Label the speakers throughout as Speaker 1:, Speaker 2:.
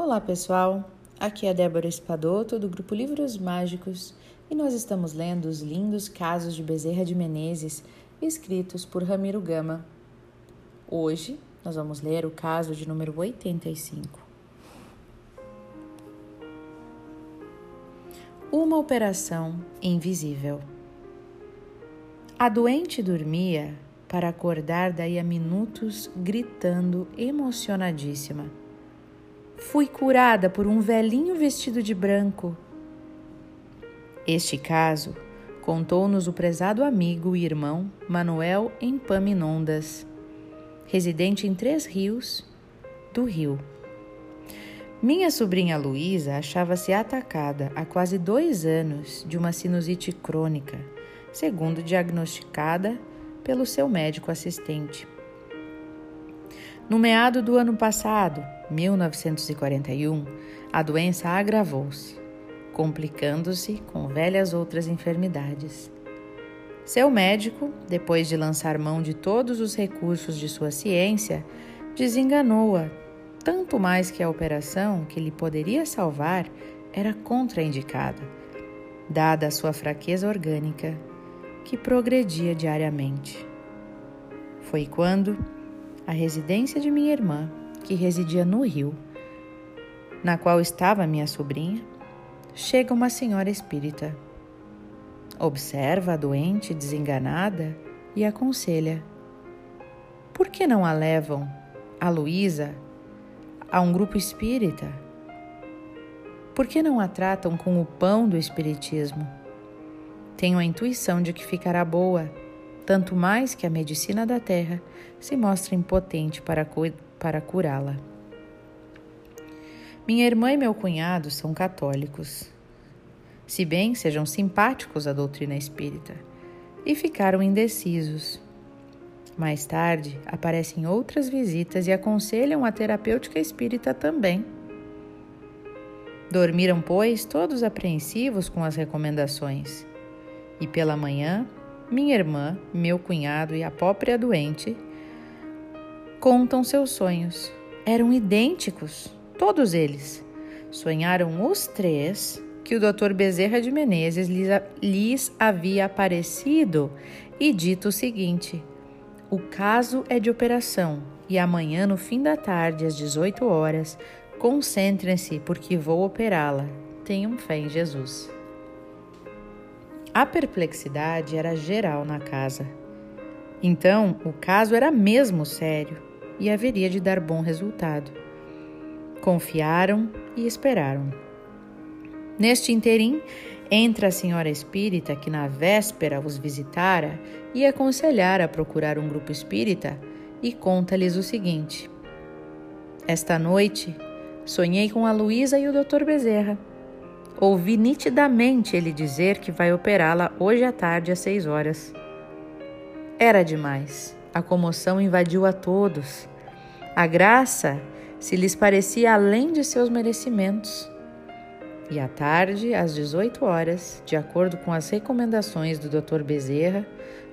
Speaker 1: Olá pessoal, aqui é Débora Espadoto do grupo Livros Mágicos e nós estamos lendo os lindos casos de Bezerra de Menezes escritos por Ramiro Gama. Hoje nós vamos ler o caso de número 85. Uma operação invisível. A doente dormia para acordar daí a minutos gritando emocionadíssima. Fui curada por um velhinho vestido de branco. Este caso contou-nos o prezado amigo e irmão Manuel Empaminondas, residente em Três Rios, do Rio. Minha sobrinha Luísa achava-se atacada há quase dois anos de uma sinusite crônica, segundo diagnosticada pelo seu médico assistente. No meado do ano passado, 1941, a doença agravou-se, complicando-se com velhas outras enfermidades. Seu médico, depois de lançar mão de todos os recursos de sua ciência, desenganou-a, tanto mais que a operação que lhe poderia salvar era contraindicada, dada a sua fraqueza orgânica, que progredia diariamente. Foi quando, a residência de minha irmã, que residia no Rio, na qual estava minha sobrinha, chega uma senhora espírita. Observa a doente desenganada e aconselha: Por que não a levam, a Luísa, a um grupo espírita? Por que não a tratam com o pão do Espiritismo? Tenho a intuição de que ficará boa tanto mais que a medicina da terra se mostra impotente para, para curá-la. Minha irmã e meu cunhado são católicos, se bem sejam simpáticos à doutrina espírita, e ficaram indecisos. Mais tarde, aparecem outras visitas e aconselham a terapêutica espírita também. Dormiram, pois, todos apreensivos com as recomendações. E pela manhã minha irmã, meu cunhado e a própria doente contam seus sonhos. Eram idênticos, todos eles. Sonharam os três que o Dr. Bezerra de Menezes lhes havia aparecido e dito o seguinte: O caso é de operação e amanhã, no fim da tarde, às 18 horas, concentrem-se porque vou operá-la. Tenham fé em Jesus. A perplexidade era geral na casa. Então, o caso era mesmo sério e haveria de dar bom resultado. Confiaram e esperaram. Neste interim, entra a senhora espírita que na véspera os visitara e aconselhara a procurar um grupo espírita e conta-lhes o seguinte: Esta noite sonhei com a Luísa e o Dr. Bezerra. Ouvi nitidamente ele dizer que vai operá-la hoje à tarde às seis horas. Era demais. A comoção invadiu a todos. A graça se lhes parecia além de seus merecimentos. E à tarde, às 18 horas, de acordo com as recomendações do Dr. Bezerra,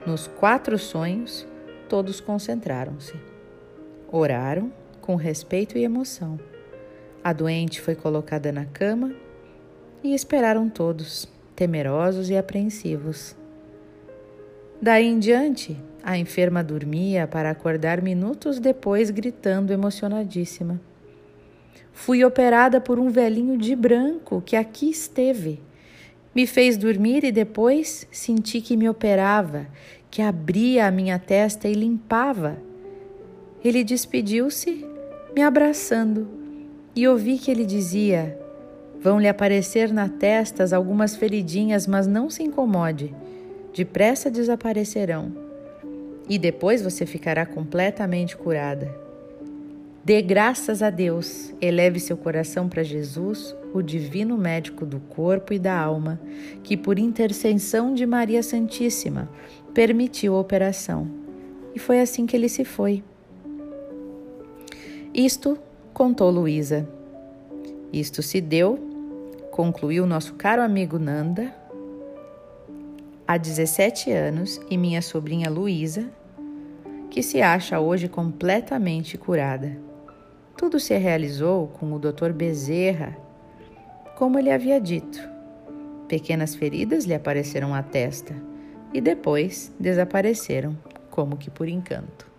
Speaker 1: nos quatro sonhos, todos concentraram-se. Oraram com respeito e emoção. A doente foi colocada na cama e esperaram todos, temerosos e apreensivos. Daí em diante, a enferma dormia para acordar minutos depois, gritando emocionadíssima. Fui operada por um velhinho de branco que aqui esteve. Me fez dormir e depois senti que me operava, que abria a minha testa e limpava. Ele despediu-se, me abraçando, e ouvi que ele dizia: Vão lhe aparecer na testa algumas feridinhas, mas não se incomode. Depressa desaparecerão. E depois você ficará completamente curada. Dê graças a Deus, eleve seu coração para Jesus, o divino médico do corpo e da alma, que por intercessão de Maria Santíssima permitiu a operação. E foi assim que ele se foi. Isto contou Luísa. Isto se deu concluiu nosso caro amigo Nanda, há 17 anos, e minha sobrinha Luísa, que se acha hoje completamente curada. Tudo se realizou com o Dr. Bezerra, como ele havia dito. Pequenas feridas lhe apareceram à testa e depois desapareceram, como que por encanto.